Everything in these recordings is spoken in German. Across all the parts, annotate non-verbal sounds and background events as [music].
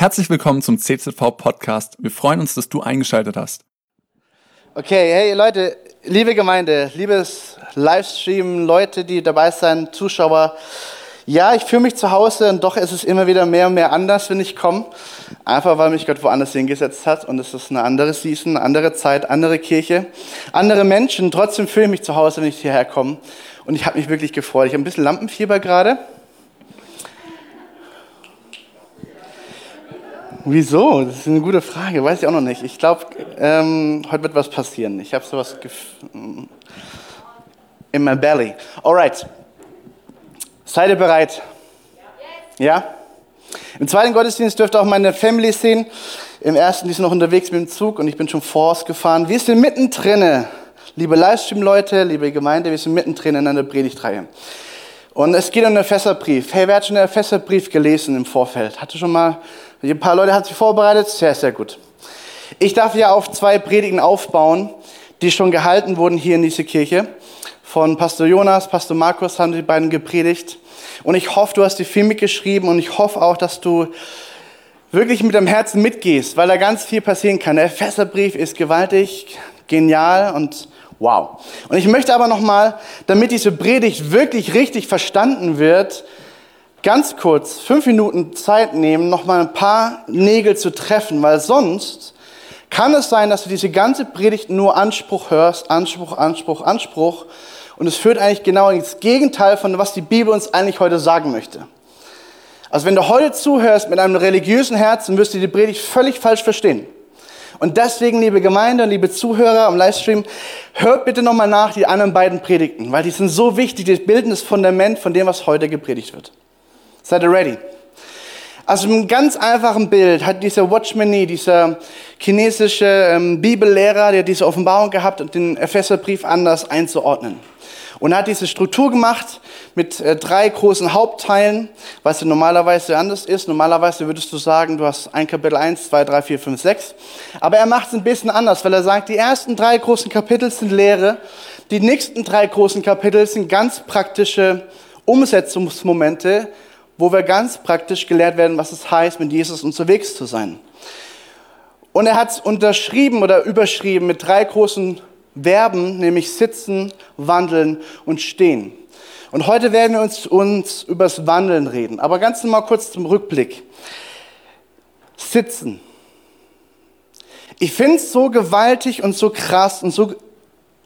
Herzlich willkommen zum CZV Podcast. Wir freuen uns, dass du eingeschaltet hast. Okay, hey Leute, liebe Gemeinde, liebes Livestream, Leute, die dabei sind, Zuschauer. Ja, ich fühle mich zu Hause und doch ist es immer wieder mehr und mehr anders, wenn ich komme. Einfach weil mich Gott woanders hingesetzt hat und es ist eine andere Season, eine andere Zeit, andere Kirche, andere Menschen. Trotzdem fühle ich mich zu Hause, wenn ich hierher komme. Und ich habe mich wirklich gefreut. Ich habe ein bisschen Lampenfieber gerade. Wieso? Das ist eine gute Frage, weiß ich auch noch nicht. Ich glaube, ähm, heute wird was passieren. Ich habe sowas in my belly. Alright. Seid ihr bereit? Ja? Im zweiten Gottesdienst dürft ihr auch meine Family sehen. Im ersten, die sind noch unterwegs mit dem Zug und ich bin schon vorausgefahren. Wir sind mittendrin, liebe Livestream-Leute, liebe Gemeinde, wir sind mittendrin in einer Predigtreihe. Und es geht um den Epheserbrief. Hey, wer hat schon den Epheserbrief gelesen im Vorfeld? Hatte schon mal, ein paar Leute hat sich vorbereitet? Sehr, sehr gut. Ich darf ja auf zwei Predigen aufbauen, die schon gehalten wurden hier in dieser Kirche. Von Pastor Jonas, Pastor Markus haben die beiden gepredigt. Und ich hoffe, du hast die viel mitgeschrieben und ich hoffe auch, dass du wirklich mit deinem Herzen mitgehst, weil da ganz viel passieren kann. Der Epheserbrief ist gewaltig, genial und Wow. Und ich möchte aber nochmal, damit diese Predigt wirklich richtig verstanden wird, ganz kurz fünf Minuten Zeit nehmen, nochmal ein paar Nägel zu treffen, weil sonst kann es sein, dass du diese ganze Predigt nur Anspruch hörst, Anspruch, Anspruch, Anspruch. Und es führt eigentlich genau ins Gegenteil von was die Bibel uns eigentlich heute sagen möchte. Also wenn du heute zuhörst mit einem religiösen Herzen, wirst du die Predigt völlig falsch verstehen. Und deswegen, liebe Gemeinde und liebe Zuhörer am Livestream, hört bitte nochmal nach die anderen beiden Predigten, weil die sind so wichtig, die bilden das Fundament von dem, was heute gepredigt wird. Seid ihr ready? Also im ganz einfachen Bild hat dieser Watchman dieser chinesische ähm, Bibellehrer, der diese Offenbarung gehabt und den Epheserbrief anders einzuordnen. Und er hat diese Struktur gemacht mit äh, drei großen Hauptteilen, was normalerweise anders ist. Normalerweise würdest du sagen, du hast ein Kapitel 1, 2, 3, 4, 5, 6. Aber er macht es ein bisschen anders, weil er sagt, die ersten drei großen Kapitel sind Lehre, die nächsten drei großen Kapitel sind ganz praktische Umsetzungsmomente, wo wir ganz praktisch gelehrt werden, was es heißt, mit Jesus unterwegs zu sein. Und er hat es unterschrieben oder überschrieben mit drei großen Verben, nämlich sitzen, wandeln und stehen. Und heute werden wir uns, uns über das Wandeln reden. Aber ganz mal kurz zum Rückblick. Sitzen. Ich finde es so gewaltig und so krass und so,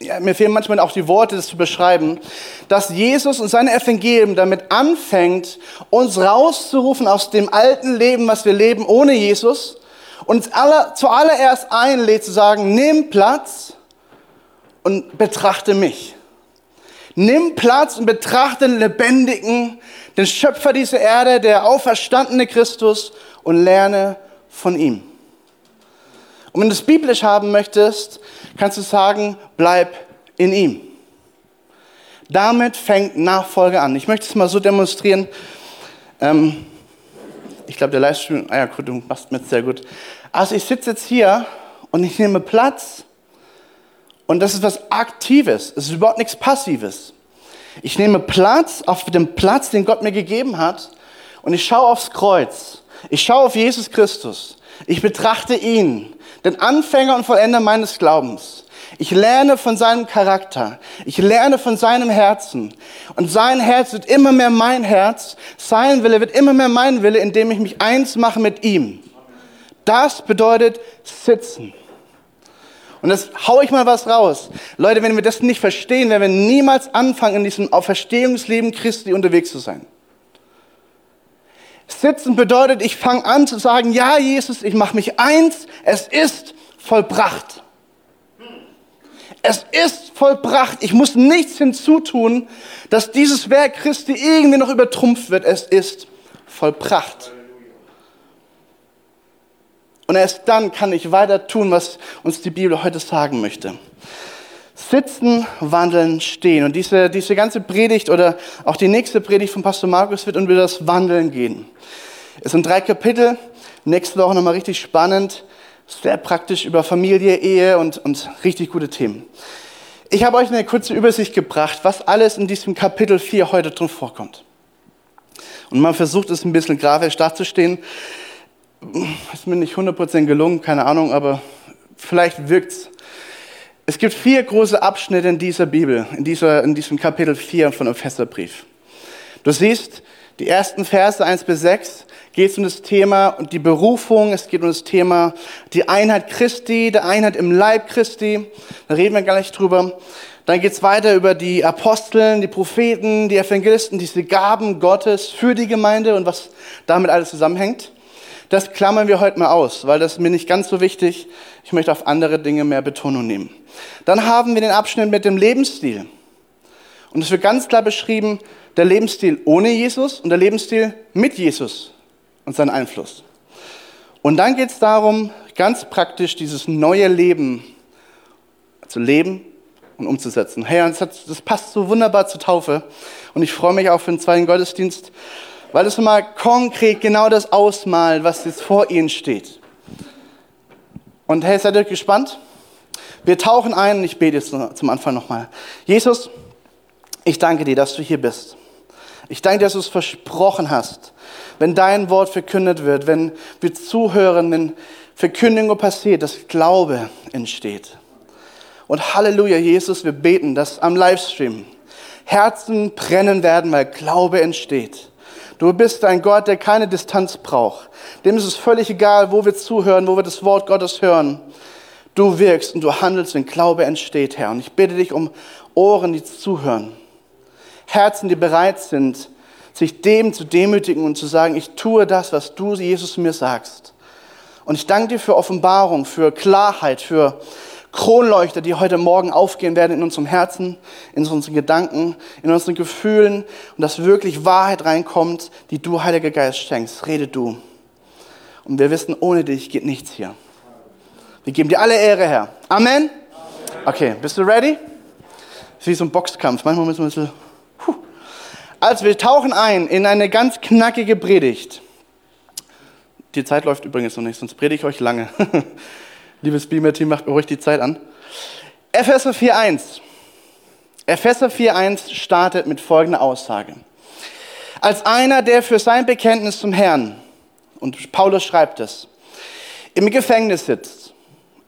ja, mir fehlen manchmal auch die Worte, das zu beschreiben, dass Jesus und seine Evangelium damit anfängt, uns rauszurufen aus dem alten Leben, was wir leben ohne Jesus, und uns aller, zuallererst einlädt zu sagen, nimm Platz und betrachte mich. Nimm Platz und betrachte den Lebendigen, den Schöpfer dieser Erde, der auferstandene Christus und lerne von ihm. Und wenn du es biblisch haben möchtest, kannst du sagen, bleib in ihm. Damit fängt Nachfolge an. Ich möchte es mal so demonstrieren. Ähm, ich glaube, der Livestream, ah ja, gut, du machst mit sehr gut. Also ich sitze jetzt hier und ich nehme Platz und das ist was Aktives. Es ist überhaupt nichts Passives. Ich nehme Platz auf dem Platz, den Gott mir gegeben hat. Und ich schaue aufs Kreuz. Ich schaue auf Jesus Christus. Ich betrachte ihn, den Anfänger und Vollender meines Glaubens. Ich lerne von seinem Charakter. Ich lerne von seinem Herzen. Und sein Herz wird immer mehr mein Herz. Sein Wille wird immer mehr mein Wille, indem ich mich eins mache mit ihm. Das bedeutet sitzen. Und das hau ich mal was raus. Leute, wenn wir das nicht verstehen, werden wir niemals anfangen, in diesem Auferstehungsleben Christi unterwegs zu sein. Sitzen bedeutet, ich fange an zu sagen, ja, Jesus, ich mache mich eins, es ist vollbracht. Es ist vollbracht. Ich muss nichts hinzutun, dass dieses Werk Christi irgendwie noch übertrumpft wird. Es ist vollbracht. Und erst dann kann ich weiter tun, was uns die Bibel heute sagen möchte. Sitzen, wandeln, stehen. Und diese, diese ganze Predigt oder auch die nächste Predigt von Pastor Markus wird über das Wandeln gehen. Es sind drei Kapitel. Nächste Woche nochmal richtig spannend. Sehr praktisch über Familie, Ehe und, und richtig gute Themen. Ich habe euch eine kurze Übersicht gebracht, was alles in diesem Kapitel 4 heute drin vorkommt. Und man versucht es ein bisschen grafisch darzustellen ist mir nicht 100% gelungen, keine Ahnung, aber vielleicht wirkt's. Es gibt vier große Abschnitte in dieser Bibel, in, dieser, in diesem Kapitel 4 von Epheserbrief. Du siehst, die ersten Verse 1 bis 6 geht es um das Thema und die Berufung, es geht um das Thema die Einheit Christi, der Einheit im Leib Christi. Da reden wir gar nicht drüber. Dann geht es weiter über die Aposteln, die Propheten, die Evangelisten, diese Gaben Gottes für die Gemeinde und was damit alles zusammenhängt. Das klammern wir heute mal aus, weil das ist mir nicht ganz so wichtig. Ich möchte auf andere Dinge mehr Betonung nehmen. Dann haben wir den Abschnitt mit dem Lebensstil. Und es wird ganz klar beschrieben, der Lebensstil ohne Jesus und der Lebensstil mit Jesus und seinen Einfluss. Und dann geht es darum, ganz praktisch dieses neue Leben zu leben und umzusetzen. Hey, das, passt so wunderbar zur Taufe. Und ich freue mich auch für den zweiten Gottesdienst, weil es mal konkret genau das ausmalt, was jetzt vor Ihnen steht. Und hey, seid ihr gespannt? Wir tauchen ein und ich bete jetzt zum Anfang nochmal. Jesus, ich danke dir, dass du hier bist. Ich danke dir, dass du es versprochen hast, wenn dein Wort verkündet wird, wenn wir zuhören, wenn Verkündigung passiert, dass Glaube entsteht. Und Halleluja, Jesus, wir beten, dass am Livestream Herzen brennen werden, weil Glaube entsteht. Du bist ein Gott, der keine Distanz braucht. Dem ist es völlig egal, wo wir zuhören, wo wir das Wort Gottes hören. Du wirkst und du handelst, wenn Glaube entsteht, Herr. Und ich bitte dich um Ohren, die zuhören. Herzen, die bereit sind, sich dem zu demütigen und zu sagen, ich tue das, was du, Jesus, mir sagst. Und ich danke dir für Offenbarung, für Klarheit, für Kronleuchter, die heute Morgen aufgehen werden in unserem Herzen, in unseren Gedanken, in unseren Gefühlen und dass wirklich Wahrheit reinkommt, die du, Heiliger Geist, schenkst. Rede du. Und wir wissen, ohne dich geht nichts hier. Wir geben dir alle Ehre, Herr. Amen. Okay, bist du ready? wie so ein Boxkampf. Manchmal müssen wir ein bisschen. Also, wir tauchen ein in eine ganz knackige Predigt. Die Zeit läuft übrigens noch nicht, sonst predige ich euch lange. [laughs] Liebes Beamer-Team, macht mir ruhig die Zeit an. Epheser 4.1. Epheser 4.1 startet mit folgender Aussage. Als einer, der für sein Bekenntnis zum Herrn, und Paulus schreibt es, im Gefängnis sitzt.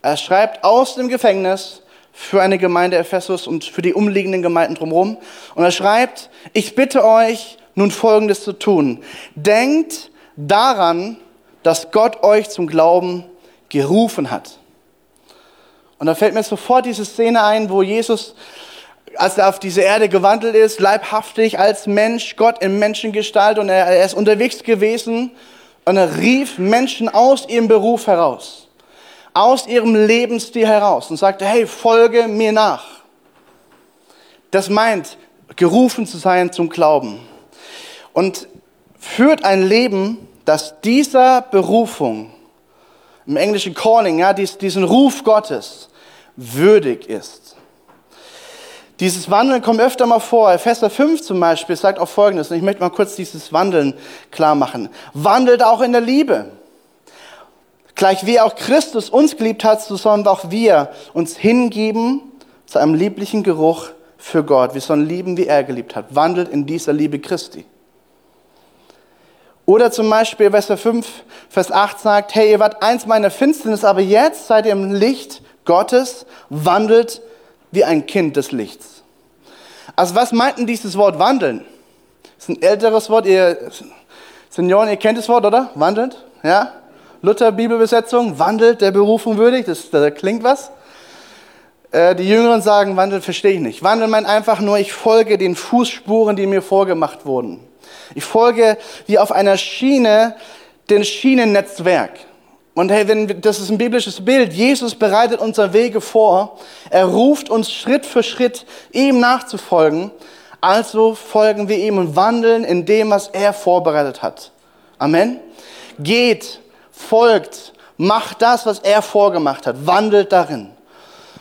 Er schreibt aus dem Gefängnis für eine Gemeinde Ephesus und für die umliegenden Gemeinden drumherum. Und er schreibt, ich bitte euch nun Folgendes zu tun. Denkt daran, dass Gott euch zum Glauben gerufen hat. Und da fällt mir sofort diese Szene ein, wo Jesus, als er auf diese Erde gewandelt ist, leibhaftig als Mensch, Gott in Menschengestalt, und er, er ist unterwegs gewesen und er rief Menschen aus ihrem Beruf heraus, aus ihrem Lebensstil heraus und sagte, hey, folge mir nach. Das meint, gerufen zu sein zum Glauben. Und führt ein Leben, das dieser Berufung im englischen Calling, ja, diesen Ruf Gottes würdig ist. Dieses Wandeln kommt öfter mal vor. Epheser 5 zum Beispiel sagt auch Folgendes, und ich möchte mal kurz dieses Wandeln klar machen. Wandelt auch in der Liebe. Gleich wie auch Christus uns geliebt hat, so sollen auch wir uns hingeben zu einem lieblichen Geruch für Gott. Wir sollen lieben, wie er geliebt hat. Wandelt in dieser Liebe Christi. Oder zum Beispiel Epheser 5, Vers 8 sagt, hey, ihr wart eins meiner Finsternis, aber jetzt seid ihr im Licht Gottes, wandelt wie ein Kind des Lichts. Also was meint denn dieses Wort wandeln? Das ist ein älteres Wort, ihr Senioren, ihr kennt das Wort, oder? Wandelt, ja? Luther Bibelbesetzung, wandelt der Berufung würdig, das, das klingt was. Äh, die Jüngeren sagen, wandelt verstehe ich nicht. Wandel meint einfach nur, ich folge den Fußspuren, die mir vorgemacht wurden. Ich folge wie auf einer Schiene, den Schienennetzwerk. Und hey, wenn, das ist ein biblisches Bild. Jesus bereitet unsere Wege vor. Er ruft uns Schritt für Schritt, ihm nachzufolgen. Also folgen wir ihm und wandeln in dem, was er vorbereitet hat. Amen. Geht, folgt, macht das, was er vorgemacht hat. Wandelt darin.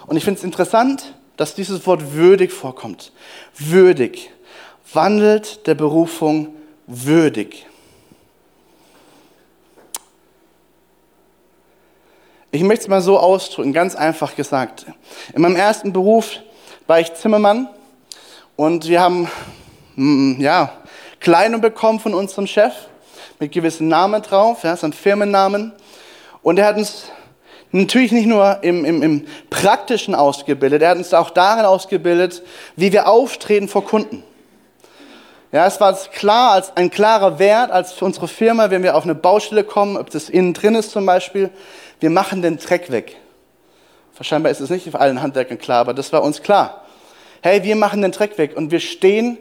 Und ich finde es interessant, dass dieses Wort würdig vorkommt. Würdig wandelt der Berufung würdig. Ich möchte es mal so ausdrücken, ganz einfach gesagt. In meinem ersten Beruf war ich Zimmermann und wir haben mm, ja, Kleidung bekommen von unserem Chef mit gewissen Namen drauf, ja, so ein Firmennamen. Und er hat uns natürlich nicht nur im, im, im Praktischen ausgebildet, er hat uns auch darin ausgebildet, wie wir auftreten vor Kunden. Ja, es war klar, als ein klarer Wert, als für unsere Firma, wenn wir auf eine Baustelle kommen, ob das innen drin ist zum Beispiel, wir machen den Dreck weg. Wahrscheinlich ist es nicht für allen Handwerkern klar, aber das war uns klar. Hey, wir machen den Dreck weg und wir stehen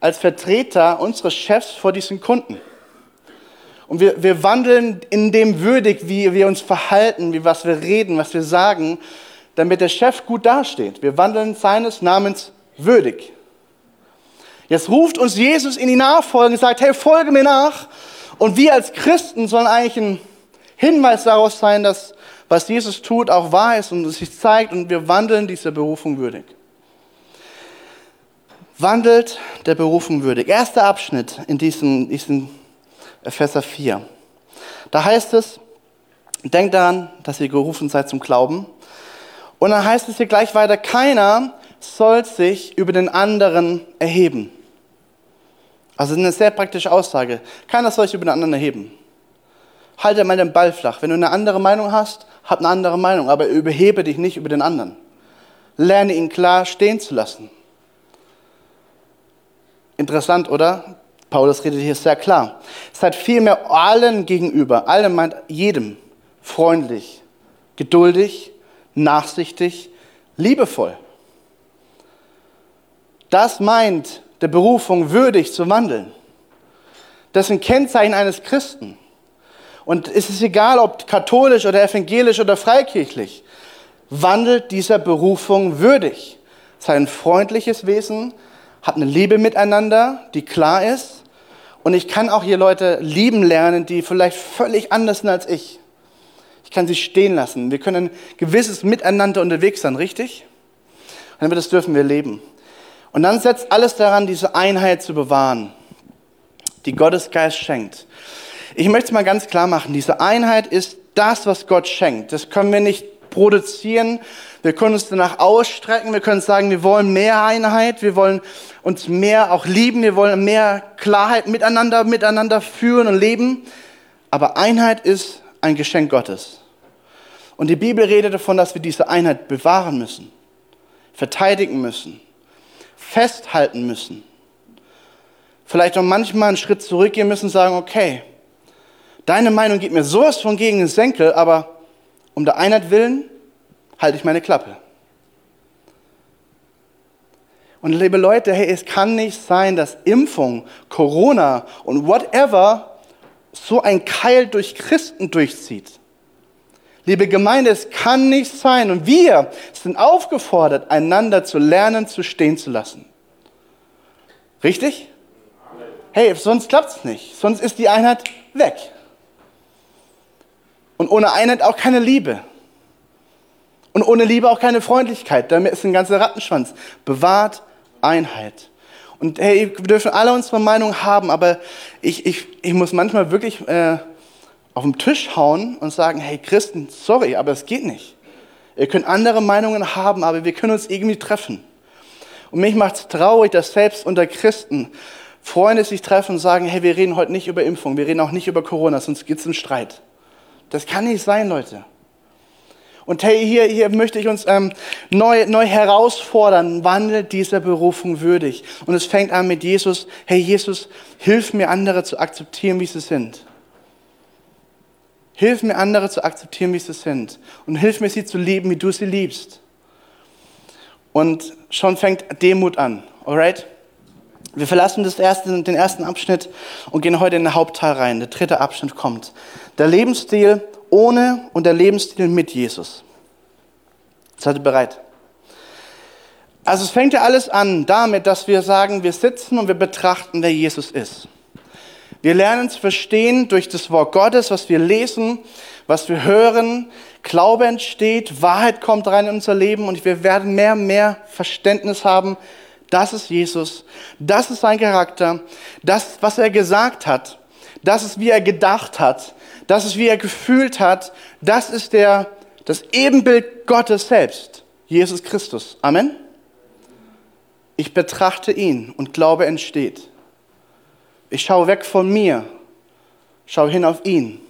als Vertreter unseres Chefs vor diesen Kunden. Und wir, wir wandeln in dem würdig, wie wir uns verhalten, wie was wir reden, was wir sagen, damit der Chef gut dasteht. Wir wandeln seines Namens würdig. Jetzt ruft uns Jesus in die Nachfolge und sagt, hey, folge mir nach. Und wir als Christen sollen eigentlich ein Hinweis darauf sein, dass was Jesus tut auch wahr ist und es sich zeigt und wir wandeln dieser Berufung würdig. Wandelt der Berufung würdig. Erster Abschnitt in diesem, diesem Epheser 4. Da heißt es, denkt daran, dass ihr gerufen seid zum Glauben. Und dann heißt es hier gleich weiter, keiner soll sich über den anderen erheben. Also eine sehr praktische Aussage. Keiner soll sich über den anderen erheben. Halte mal den Ball flach. Wenn du eine andere Meinung hast, hab eine andere Meinung, aber überhebe dich nicht über den anderen. Lerne ihn klar stehen zu lassen. Interessant, oder? Paulus redet hier sehr klar. Seid vielmehr allen gegenüber, allen meint jedem, freundlich, geduldig, nachsichtig, liebevoll. Das meint der Berufung würdig zu wandeln. Das sind Kennzeichen eines Christen. Und es ist egal, ob katholisch oder evangelisch oder freikirchlich, wandelt dieser Berufung würdig. Sein freundliches Wesen hat eine Liebe miteinander, die klar ist. Und ich kann auch hier Leute lieben lernen, die vielleicht völlig anders sind als ich. Ich kann sie stehen lassen. Wir können ein gewisses Miteinander unterwegs sein, richtig? Und das dürfen wir leben. Und dann setzt alles daran, diese Einheit zu bewahren, die Gottes Geist schenkt. Ich möchte es mal ganz klar machen, diese Einheit ist das, was Gott schenkt. Das können wir nicht produzieren. Wir können uns danach ausstrecken. Wir können sagen, wir wollen mehr Einheit. Wir wollen uns mehr auch lieben. Wir wollen mehr Klarheit miteinander, miteinander führen und leben. Aber Einheit ist ein Geschenk Gottes. Und die Bibel redet davon, dass wir diese Einheit bewahren müssen, verteidigen müssen festhalten müssen. Vielleicht auch manchmal einen Schritt zurückgehen müssen und sagen, okay, deine Meinung geht mir sowas von gegen den Senkel, aber um der Einheit willen halte ich meine Klappe. Und liebe Leute, hey, es kann nicht sein, dass Impfung, Corona und whatever so ein Keil durch Christen durchzieht. Liebe Gemeinde, es kann nicht sein. Und wir sind aufgefordert, einander zu lernen, zu stehen zu lassen. Richtig? Hey, sonst klappt es nicht. Sonst ist die Einheit weg. Und ohne Einheit auch keine Liebe. Und ohne Liebe auch keine Freundlichkeit. Damit ist ein ganzer Rattenschwanz. Bewahrt Einheit. Und hey, wir dürfen alle unsere Meinung haben, aber ich, ich, ich muss manchmal wirklich äh, auf den Tisch hauen und sagen, hey Christen, sorry, aber es geht nicht. Ihr könnt andere Meinungen haben, aber wir können uns irgendwie treffen. Und mich macht es traurig, dass selbst unter Christen Freunde sich treffen und sagen, hey, wir reden heute nicht über Impfung, wir reden auch nicht über Corona, sonst gibt es einen Streit. Das kann nicht sein, Leute. Und hey, hier, hier möchte ich uns ähm, neu, neu herausfordern, wandelt dieser Berufung würdig. Und es fängt an mit Jesus, hey Jesus, hilf mir andere zu akzeptieren, wie sie sind. Hilf mir, andere zu akzeptieren, wie sie sind. Und hilf mir, sie zu lieben, wie du sie liebst. Und schon fängt Demut an. Alright? Wir verlassen erste, den ersten Abschnitt und gehen heute in den Hauptteil rein. Der dritte Abschnitt kommt. Der Lebensstil ohne und der Lebensstil mit Jesus. Seid ihr bereit? Also es fängt ja alles an damit, dass wir sagen, wir sitzen und wir betrachten, wer Jesus ist. Wir lernen zu verstehen durch das Wort Gottes, was wir lesen, was wir hören. Glaube entsteht, Wahrheit kommt rein in unser Leben und wir werden mehr und mehr Verständnis haben. Das ist Jesus, das ist sein Charakter, das, was er gesagt hat, das ist, wie er gedacht hat, das ist, wie er gefühlt hat, das ist der, das Ebenbild Gottes selbst, Jesus Christus. Amen. Ich betrachte ihn und Glaube entsteht. Ich schaue weg von mir, schaue hin auf ihn.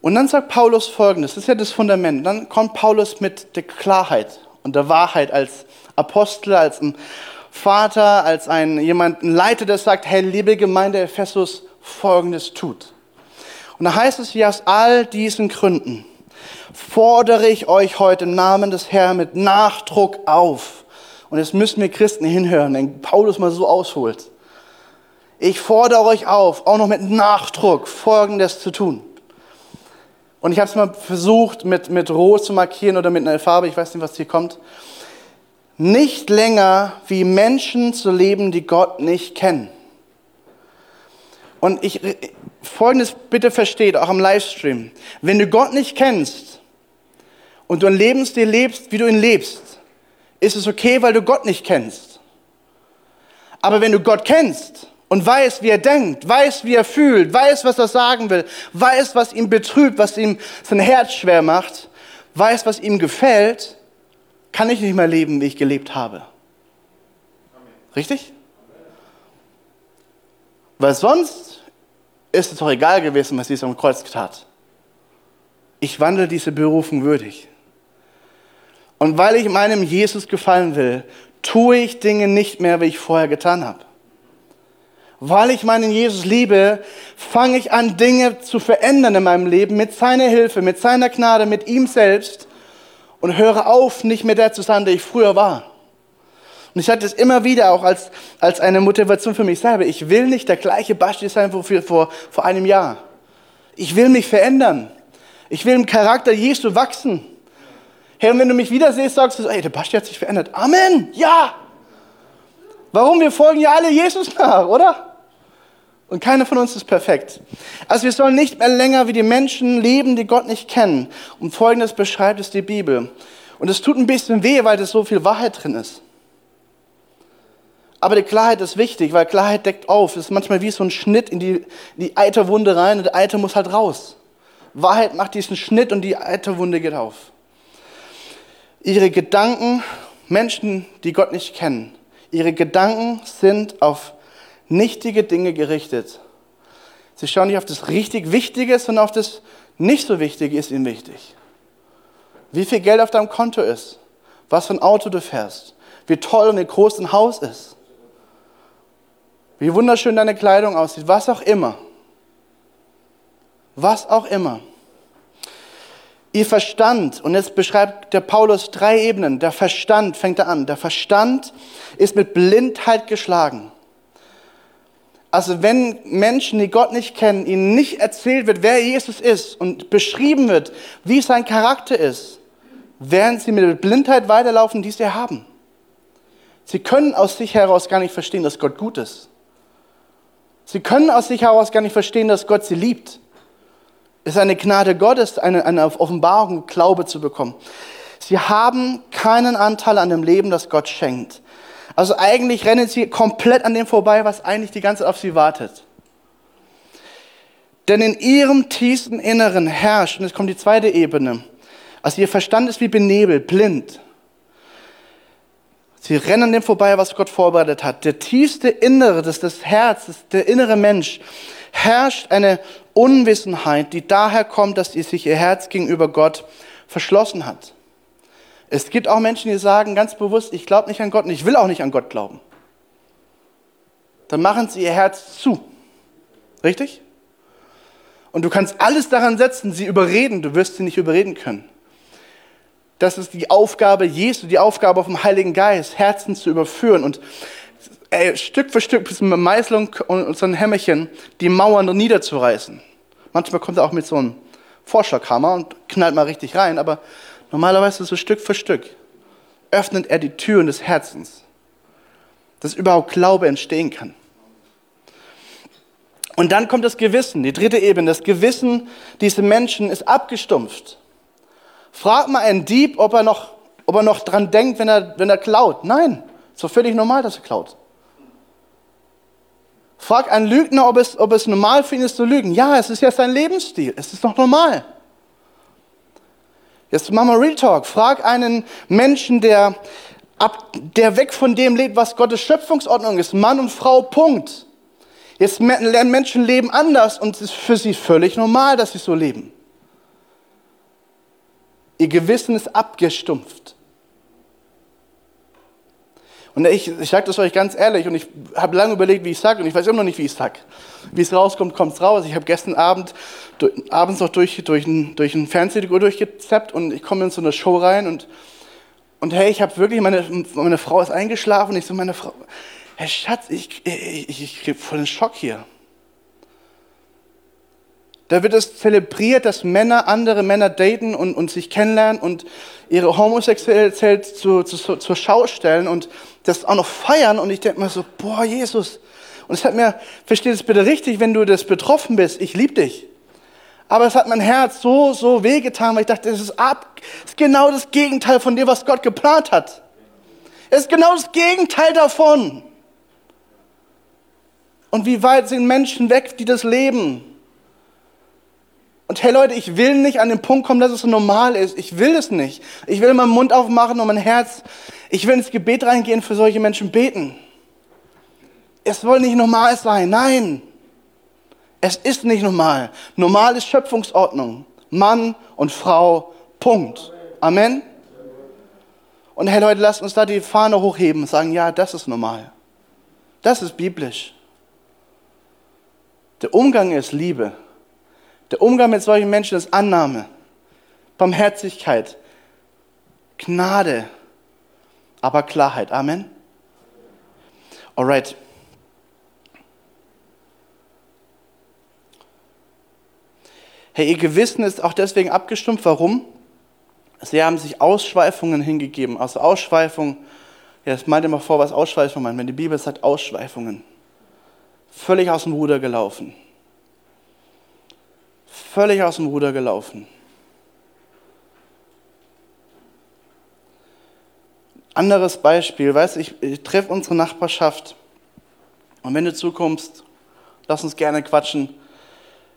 Und dann sagt Paulus folgendes, das ist ja das Fundament. Dann kommt Paulus mit der Klarheit und der Wahrheit als Apostel, als ein Vater, als ein jemand, ein Leiter, der sagt, hey, liebe Gemeinde Ephesus, folgendes tut. Und da heißt es hier aus all diesen Gründen, fordere ich euch heute im Namen des Herrn mit Nachdruck auf. Und jetzt müssen wir Christen hinhören, wenn Paulus mal so ausholt. Ich fordere euch auf, auch noch mit Nachdruck Folgendes zu tun. Und ich habe es mal versucht, mit, mit Rot zu markieren oder mit einer Farbe, ich weiß nicht, was hier kommt. Nicht länger wie Menschen zu leben, die Gott nicht kennen. Und ich, folgendes bitte versteht, auch am Livestream. Wenn du Gott nicht kennst und du ein Lebensstil lebst, wie du ihn lebst, ist es okay, weil du Gott nicht kennst. Aber wenn du Gott kennst und weißt, wie er denkt, weißt, wie er fühlt, weißt, was er sagen will, weißt, was ihn betrübt, was ihm sein Herz schwer macht, weißt, was ihm gefällt, kann ich nicht mehr leben, wie ich gelebt habe. Richtig? Weil sonst ist es doch egal gewesen, was Jesus am Kreuz tat. Ich wandle diese Berufung würdig. Und weil ich meinem Jesus gefallen will, tue ich Dinge nicht mehr, wie ich vorher getan habe. Weil ich meinen Jesus liebe, fange ich an, Dinge zu verändern in meinem Leben mit seiner Hilfe, mit seiner Gnade, mit ihm selbst und höre auf, nicht mehr der zu sein, der ich früher war. Und ich hatte es immer wieder auch als, als eine Motivation für mich selber. Ich will nicht der gleiche Basti sein wie vor, vor einem Jahr. Ich will mich verändern. Ich will im Charakter Jesu wachsen. Herr, und wenn du mich wieder siehst, sagst du, ey, der Basti hat sich verändert. Amen, ja. Warum? Wir folgen ja alle Jesus nach, oder? Und keiner von uns ist perfekt. Also wir sollen nicht mehr länger wie die Menschen leben, die Gott nicht kennen. Und Folgendes beschreibt es die Bibel. Und es tut ein bisschen weh, weil da so viel Wahrheit drin ist. Aber die Klarheit ist wichtig, weil Klarheit deckt auf. Es ist manchmal wie so ein Schnitt in die, in die Eiterwunde rein und der Eiter muss halt raus. Wahrheit macht diesen Schnitt und die Eiterwunde geht auf. Ihre Gedanken, Menschen, die Gott nicht kennen, ihre Gedanken sind auf nichtige Dinge gerichtet. Sie schauen nicht auf das richtig Wichtige, sondern auf das nicht so Wichtige ist ihnen wichtig. Wie viel Geld auf deinem Konto ist, was für ein Auto du fährst, wie toll und wie groß dein Haus ist, wie wunderschön deine Kleidung aussieht, was auch immer. Was auch immer. Ihr Verstand, und jetzt beschreibt der Paulus drei Ebenen. Der Verstand fängt er an. Der Verstand ist mit Blindheit geschlagen. Also wenn Menschen, die Gott nicht kennen, ihnen nicht erzählt wird, wer Jesus ist und beschrieben wird, wie sein Charakter ist, werden sie mit der Blindheit weiterlaufen, die sie haben. Sie können aus sich heraus gar nicht verstehen, dass Gott gut ist. Sie können aus sich heraus gar nicht verstehen, dass Gott sie liebt. Es ist eine Gnade Gottes, eine, eine Offenbarung, Glaube zu bekommen. Sie haben keinen Anteil an dem Leben, das Gott schenkt. Also eigentlich rennen sie komplett an dem vorbei, was eigentlich die ganze Zeit auf sie wartet. Denn in ihrem tiefsten Inneren herrscht, und jetzt kommt die zweite Ebene, also ihr Verstand ist wie benebelt, blind. Sie rennen an dem vorbei, was Gott vorbereitet hat. Der tiefste Innere des, des Herzens, der innere Mensch, herrscht eine Unwissenheit, die daher kommt, dass sich ihr Herz gegenüber Gott verschlossen hat. Es gibt auch Menschen, die sagen ganz bewusst, ich glaube nicht an Gott und ich will auch nicht an Gott glauben. Dann machen sie ihr Herz zu. Richtig? Und du kannst alles daran setzen, sie überreden, du wirst sie nicht überreden können. Das ist die Aufgabe Jesu, die Aufgabe vom Heiligen Geist, Herzen zu überführen und ey, Stück für Stück mit Meißelung und so ein Hämmerchen die Mauern niederzureißen. Manchmal kommt er auch mit so einem Vorschlaghammer und knallt mal richtig rein, aber Normalerweise so Stück für Stück öffnet er die Türen des Herzens, dass überhaupt Glaube entstehen kann. Und dann kommt das Gewissen, die dritte Ebene. Das Gewissen dieser Menschen ist abgestumpft. Frag mal einen Dieb, ob er noch, ob er noch dran denkt, wenn er, wenn er klaut. Nein, ist doch völlig normal, dass er klaut. Frag einen Lügner, ob es, ob es normal für ihn ist zu lügen. Ja, es ist ja sein Lebensstil. Es ist doch normal. Jetzt machen wir Real Talk. Frag einen Menschen, der, ab, der weg von dem lebt, was Gottes Schöpfungsordnung ist. Mann und Frau, Punkt. Jetzt lernen Menschen leben anders und es ist für sie völlig normal, dass sie so leben. Ihr Gewissen ist abgestumpft. Und ich, ich sage das euch ganz ehrlich und ich habe lange überlegt, wie ich sage und ich weiß immer noch nicht, wie ich sage. Wie es rauskommt, kommt es raus. Ich habe gestern Abend, durch, abends noch durch, durch, ein, durch ein Fernsehen durchgezappt und ich komme in so eine Show rein und, und hey, ich habe wirklich, meine, meine Frau ist eingeschlafen und ich so, meine Frau, hey Schatz, ich, ich, ich, ich kriege voll den Schock hier. Da wird es zelebriert, dass Männer andere Männer daten und, und sich kennenlernen und ihre Homosexualität zu, zu, zur Schau stellen und das auch noch feiern. Und ich denke mir so, boah, Jesus. Und es hat mir, versteh es bitte richtig, wenn du das betroffen bist, ich liebe dich. Aber es hat mein Herz so, so wehgetan, weil ich dachte, das ist, ab, das ist genau das Gegenteil von dem, was Gott geplant hat. Es ist genau das Gegenteil davon. Und wie weit sind Menschen weg, die das leben? Und hey Leute, ich will nicht an den Punkt kommen, dass es so normal ist. Ich will es nicht. Ich will meinen Mund aufmachen und mein Herz, ich will ins Gebet reingehen, für solche Menschen beten. Es soll nicht normal sein. Nein. Es ist nicht normal. Normal ist Schöpfungsordnung. Mann und Frau. Punkt. Amen. Und hey Leute, lasst uns da die Fahne hochheben und sagen, ja, das ist normal. Das ist biblisch. Der Umgang ist Liebe. Der Umgang mit solchen Menschen ist Annahme, Barmherzigkeit, Gnade, aber Klarheit. Amen. Alright. Hey, ihr Gewissen ist auch deswegen abgestumpft. Warum? Sie haben sich Ausschweifungen hingegeben. Also Ausschweifung, ja, das meint immer vor, was Ausschweifung meint. Wenn die Bibel sagt Ausschweifungen. Völlig aus dem Ruder gelaufen völlig aus dem Ruder gelaufen. Anderes Beispiel, weißt ich, ich treffe unsere Nachbarschaft und wenn du zukommst, lass uns gerne quatschen.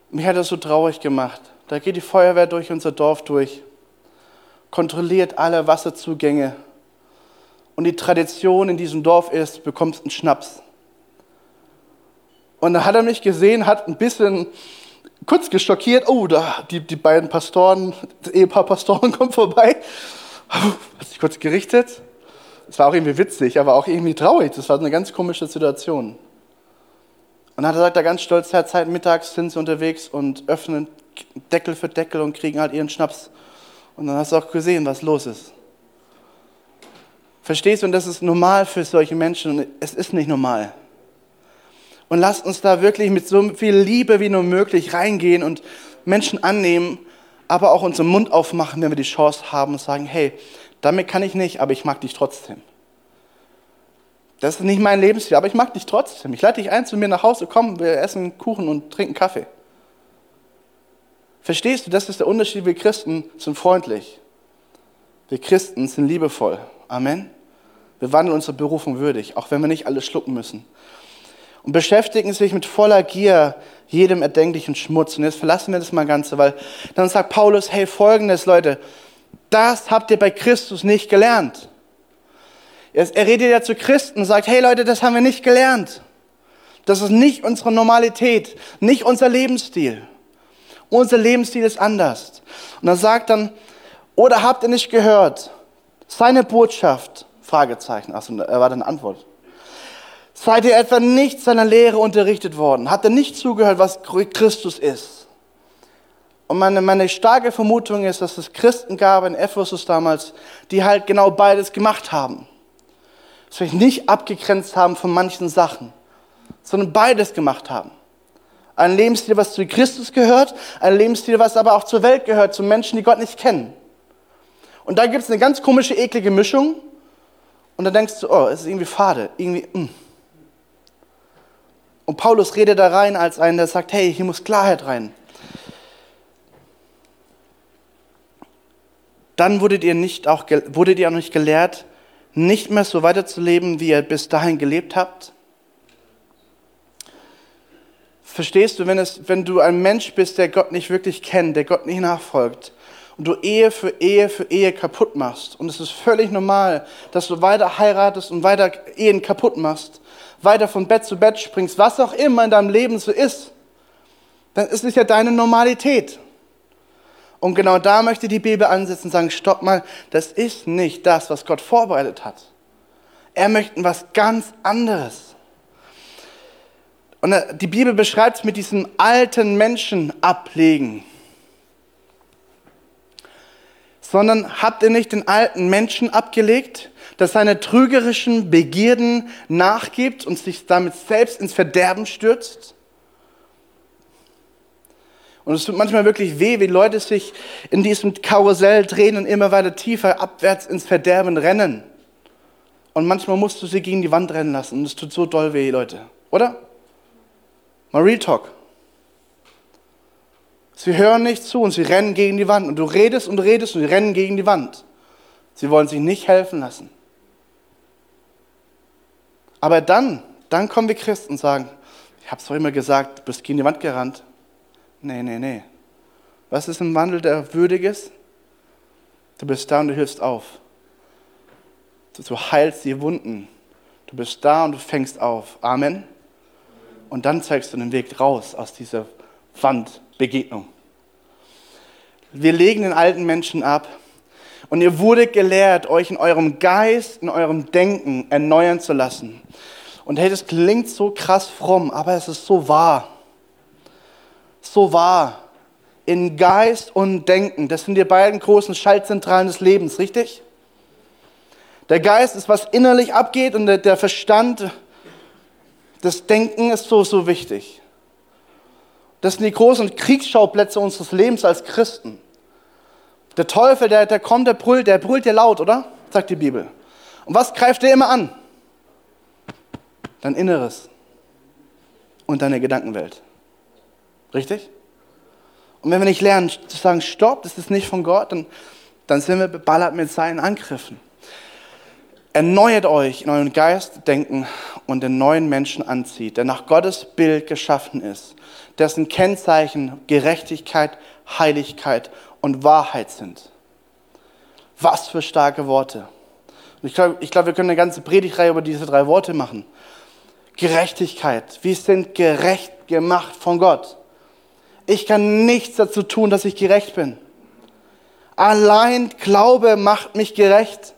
Mich hat das so traurig gemacht. Da geht die Feuerwehr durch unser Dorf durch, kontrolliert alle Wasserzugänge und die Tradition in diesem Dorf ist, bekommst einen Schnaps. Und da hat er mich gesehen, hat ein bisschen kurz geschockiert, oh, da, die, die beiden Pastoren, das Ehepaar Pastoren [laughs] kommt vorbei. Hat sich kurz gerichtet. Es war auch irgendwie witzig, aber auch irgendwie traurig. Das war eine ganz komische Situation. Und dann sagt er ganz stolz, Herr, Zeit mittags sind sie unterwegs und öffnen Deckel für Deckel und kriegen halt ihren Schnaps. Und dann hast du auch gesehen, was los ist. Verstehst du? Und das ist normal für solche Menschen und es ist nicht normal. Und lasst uns da wirklich mit so viel Liebe wie nur möglich reingehen und Menschen annehmen, aber auch unseren Mund aufmachen, wenn wir die Chance haben und sagen, hey, damit kann ich nicht, aber ich mag dich trotzdem. Das ist nicht mein Lebensstil, aber ich mag dich trotzdem. Ich lade dich ein zu mir nach Hause, komm, wir essen Kuchen und trinken Kaffee. Verstehst du, das ist der Unterschied. Wir Christen sind freundlich. Wir Christen sind liebevoll. Amen. Wir wandeln unsere Berufung würdig, auch wenn wir nicht alles schlucken müssen und beschäftigen sich mit voller Gier jedem erdenklichen Schmutz. Und jetzt verlassen wir das mal Ganze, weil dann sagt Paulus, hey, folgendes, Leute, das habt ihr bei Christus nicht gelernt. Er redet ja zu Christen und sagt, hey Leute, das haben wir nicht gelernt. Das ist nicht unsere Normalität, nicht unser Lebensstil. Unser Lebensstil ist anders. Und er sagt dann, oder habt ihr nicht gehört, seine Botschaft? Fragezeichen. Achso, er war dann Antwort. Seid ihr etwa nicht seiner Lehre unterrichtet worden? Habt ihr nicht zugehört, was Christus ist? Und meine, meine starke Vermutung ist, dass es Christen gab in Ephesus damals, die halt genau beides gemacht haben. Sich nicht abgegrenzt haben von manchen Sachen, sondern beides gemacht haben. Ein Lebensstil, was zu Christus gehört, ein Lebensstil, was aber auch zur Welt gehört, zu Menschen, die Gott nicht kennen. Und da gibt es eine ganz komische, eklige Mischung. Und dann denkst du, oh, es ist irgendwie fade, irgendwie, mh. Und Paulus redet da rein als einen, der sagt, hey, hier muss Klarheit rein. Dann wurdet ihr, nicht auch, wurdet ihr auch nicht gelehrt, nicht mehr so weiterzuleben, wie ihr bis dahin gelebt habt. Verstehst du, wenn, es, wenn du ein Mensch bist, der Gott nicht wirklich kennt, der Gott nicht nachfolgt und du Ehe für Ehe für Ehe kaputt machst und es ist völlig normal, dass du weiter heiratest und weiter Ehen kaputt machst, weiter von Bett zu Bett springst, was auch immer in deinem Leben so ist, dann ist es ja deine Normalität. Und genau da möchte die Bibel ansetzen und sagen, stopp mal, das ist nicht das, was Gott vorbereitet hat. Er möchte was ganz anderes. Und die Bibel beschreibt es mit diesem alten Menschen ablegen. Sondern habt ihr nicht den alten Menschen abgelegt, der seine trügerischen Begierden nachgibt und sich damit selbst ins Verderben stürzt? Und es tut manchmal wirklich weh, wie Leute sich in diesem Karussell drehen und immer weiter tiefer abwärts ins Verderben rennen. Und manchmal musst du sie gegen die Wand rennen lassen. Und es tut so doll weh, Leute. Oder? Mal Real Talk. Sie hören nicht zu und sie rennen gegen die Wand. Und du redest und redest und sie rennen gegen die Wand. Sie wollen sich nicht helfen lassen. Aber dann, dann kommen wir Christen und sagen, ich habe es doch immer gesagt, du bist gegen die Wand gerannt. Nee, nee, nee. Was ist ein Wandel, der würdig ist? Du bist da und du hilfst auf. Du heilst die Wunden. Du bist da und du fängst auf. Amen. Und dann zeigst du den Weg raus aus dieser Wandbegegnung. Wir legen den alten Menschen ab. Und ihr wurdet gelehrt, euch in eurem Geist, in eurem Denken erneuern zu lassen. Und hey, das klingt so krass fromm, aber es ist so wahr. So wahr. In Geist und Denken, das sind die beiden großen Schaltzentralen des Lebens, richtig? Der Geist ist, was innerlich abgeht und der Verstand, das Denken ist so, so wichtig. Das sind die großen Kriegsschauplätze unseres Lebens als Christen. Der Teufel, der, der kommt, der brüllt, der brüllt ja laut, oder? Sagt die Bibel. Und was greift er immer an? Dein Inneres und deine Gedankenwelt. Richtig? Und wenn wir nicht lernen zu sagen, stopp, das ist nicht von Gott, dann, dann sind wir beballert mit seinen Angriffen. Erneuert euch in euren Geist, Denken und den neuen Menschen anzieht, der nach Gottes Bild geschaffen ist, dessen Kennzeichen Gerechtigkeit, Heiligkeit und Wahrheit sind. Was für starke Worte. Und ich glaube, ich glaub, wir können eine ganze Predigtreihe über diese drei Worte machen. Gerechtigkeit. Wir sind gerecht gemacht von Gott. Ich kann nichts dazu tun, dass ich gerecht bin. Allein Glaube macht mich gerecht.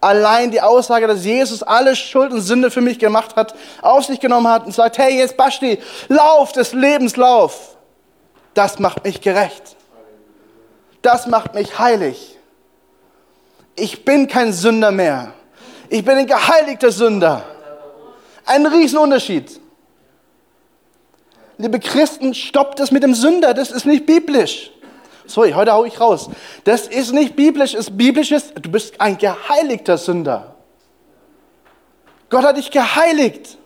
Allein die Aussage, dass Jesus alle Schuld und Sünde für mich gemacht hat, auf sich genommen hat und sagt, hey, jetzt Basti, lauf des Lebens, lauf. Das macht mich gerecht. Das macht mich heilig. Ich bin kein Sünder mehr. Ich bin ein geheiligter Sünder. Ein Riesenunterschied. Liebe Christen, stoppt es mit dem Sünder. Das ist nicht biblisch. Sorry, heute hau ich raus. Das ist nicht biblisch. Es ist, du bist ein geheiligter Sünder. Gott hat dich geheiligt.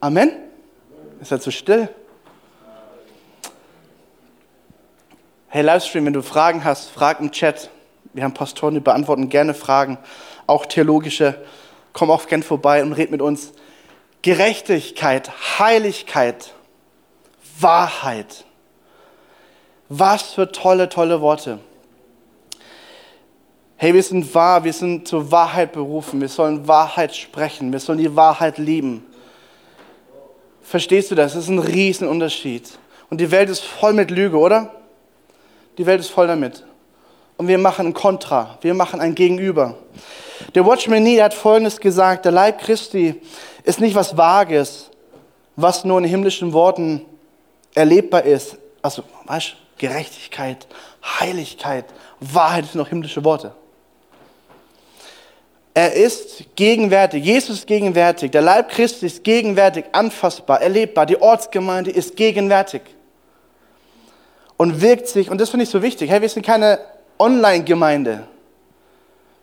Amen? Ist er zu still? Hey Livestream, wenn du Fragen hast, frag im Chat. Wir haben Pastoren, die beantworten gerne Fragen, auch theologische. Komm auch gern vorbei und red mit uns. Gerechtigkeit, Heiligkeit, Wahrheit. Was für tolle, tolle Worte. Hey, wir sind wahr, wir sind zur Wahrheit berufen. Wir sollen Wahrheit sprechen. Wir sollen die Wahrheit lieben. Verstehst du das? Das ist ein Riesenunterschied. Und die Welt ist voll mit Lüge, oder? Die Welt ist voll damit. Und wir machen ein Kontra. Wir machen ein Gegenüber. Der Watchman Nee hat Folgendes gesagt. Der Leib Christi ist nicht was Vages, was nur in himmlischen Worten erlebbar ist. Also, weißt du, Gerechtigkeit, Heiligkeit, Wahrheit sind noch himmlische Worte. Er ist gegenwärtig, Jesus ist gegenwärtig, der Leib Christi ist gegenwärtig, anfassbar, erlebbar, die Ortsgemeinde ist gegenwärtig und wirkt sich, und das finde ich so wichtig, hey, wir sind keine Online-Gemeinde.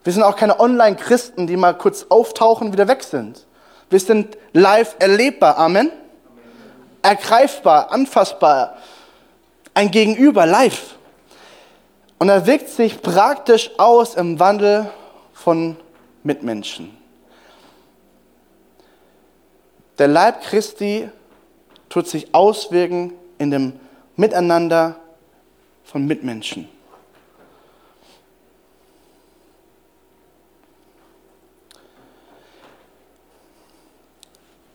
Wir sind auch keine Online-Christen, die mal kurz auftauchen und wieder weg sind. Wir sind live erlebbar, Amen. Ergreifbar, anfassbar, ein Gegenüber live. Und er wirkt sich praktisch aus im Wandel von Mitmenschen. Der Leib Christi tut sich auswirken in dem Miteinander von Mitmenschen.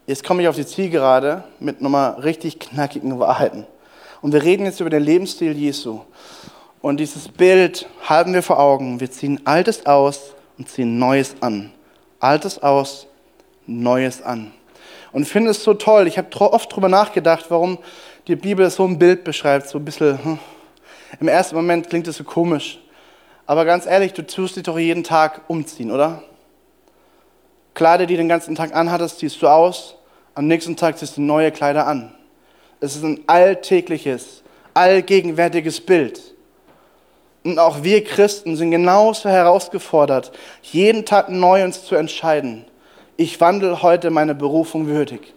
Jetzt komme ich auf die Zielgerade mit nochmal richtig knackigen Wahrheiten. Und wir reden jetzt über den Lebensstil Jesu. Und dieses Bild haben wir vor Augen. Wir ziehen Altes aus und ziehen Neues an. Altes aus, Neues an. Und ich finde es so toll. Ich habe oft darüber nachgedacht, warum die Bibel so ein Bild beschreibt. So ein bisschen, hm. im ersten Moment klingt es so komisch. Aber ganz ehrlich, du tust dich doch jeden Tag umziehen, oder? Kleider, die du den ganzen Tag anhattest, ziehst du aus. Am nächsten Tag ziehst du neue Kleider an. Es ist ein alltägliches, allgegenwärtiges Bild. Und auch wir Christen sind genauso herausgefordert, jeden Tag neu uns zu entscheiden. Ich wandle heute meine Berufung würdig.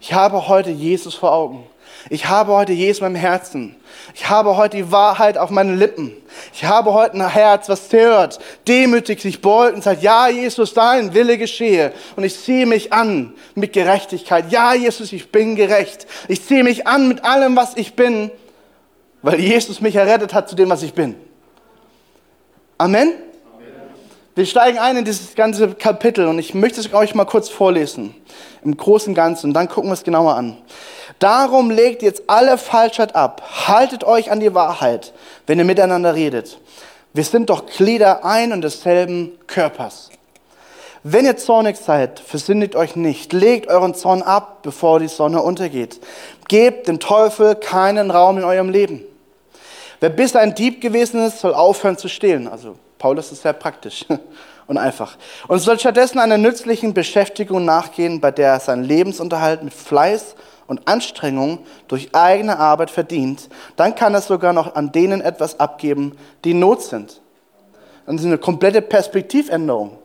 Ich habe heute Jesus vor Augen. Ich habe heute Jesus in meinem Herzen. Ich habe heute die Wahrheit auf meinen Lippen. Ich habe heute ein Herz, was hört, demütig sich beugt und sagt, ja, Jesus, dein Wille geschehe. Und ich ziehe mich an mit Gerechtigkeit. Ja, Jesus, ich bin gerecht. Ich ziehe mich an mit allem, was ich bin, weil Jesus mich errettet hat zu dem, was ich bin. Amen. Wir steigen ein in dieses ganze Kapitel und ich möchte es euch mal kurz vorlesen, im Großen und Ganzen, und dann gucken wir es genauer an. Darum legt jetzt alle Falschheit ab, haltet euch an die Wahrheit, wenn ihr miteinander redet. Wir sind doch Glieder ein und desselben Körpers. Wenn ihr zornig seid, versündigt euch nicht, legt euren Zorn ab, bevor die Sonne untergeht. Gebt dem Teufel keinen Raum in eurem Leben. Wer bisher ein Dieb gewesen ist, soll aufhören zu stehlen. Also Paulus ist sehr praktisch [laughs] und einfach. Und soll stattdessen einer nützlichen Beschäftigung nachgehen, bei der er seinen Lebensunterhalt mit Fleiß und Anstrengung durch eigene Arbeit verdient. Dann kann er sogar noch an denen etwas abgeben, die in Not sind. Das ist eine komplette Perspektivänderung.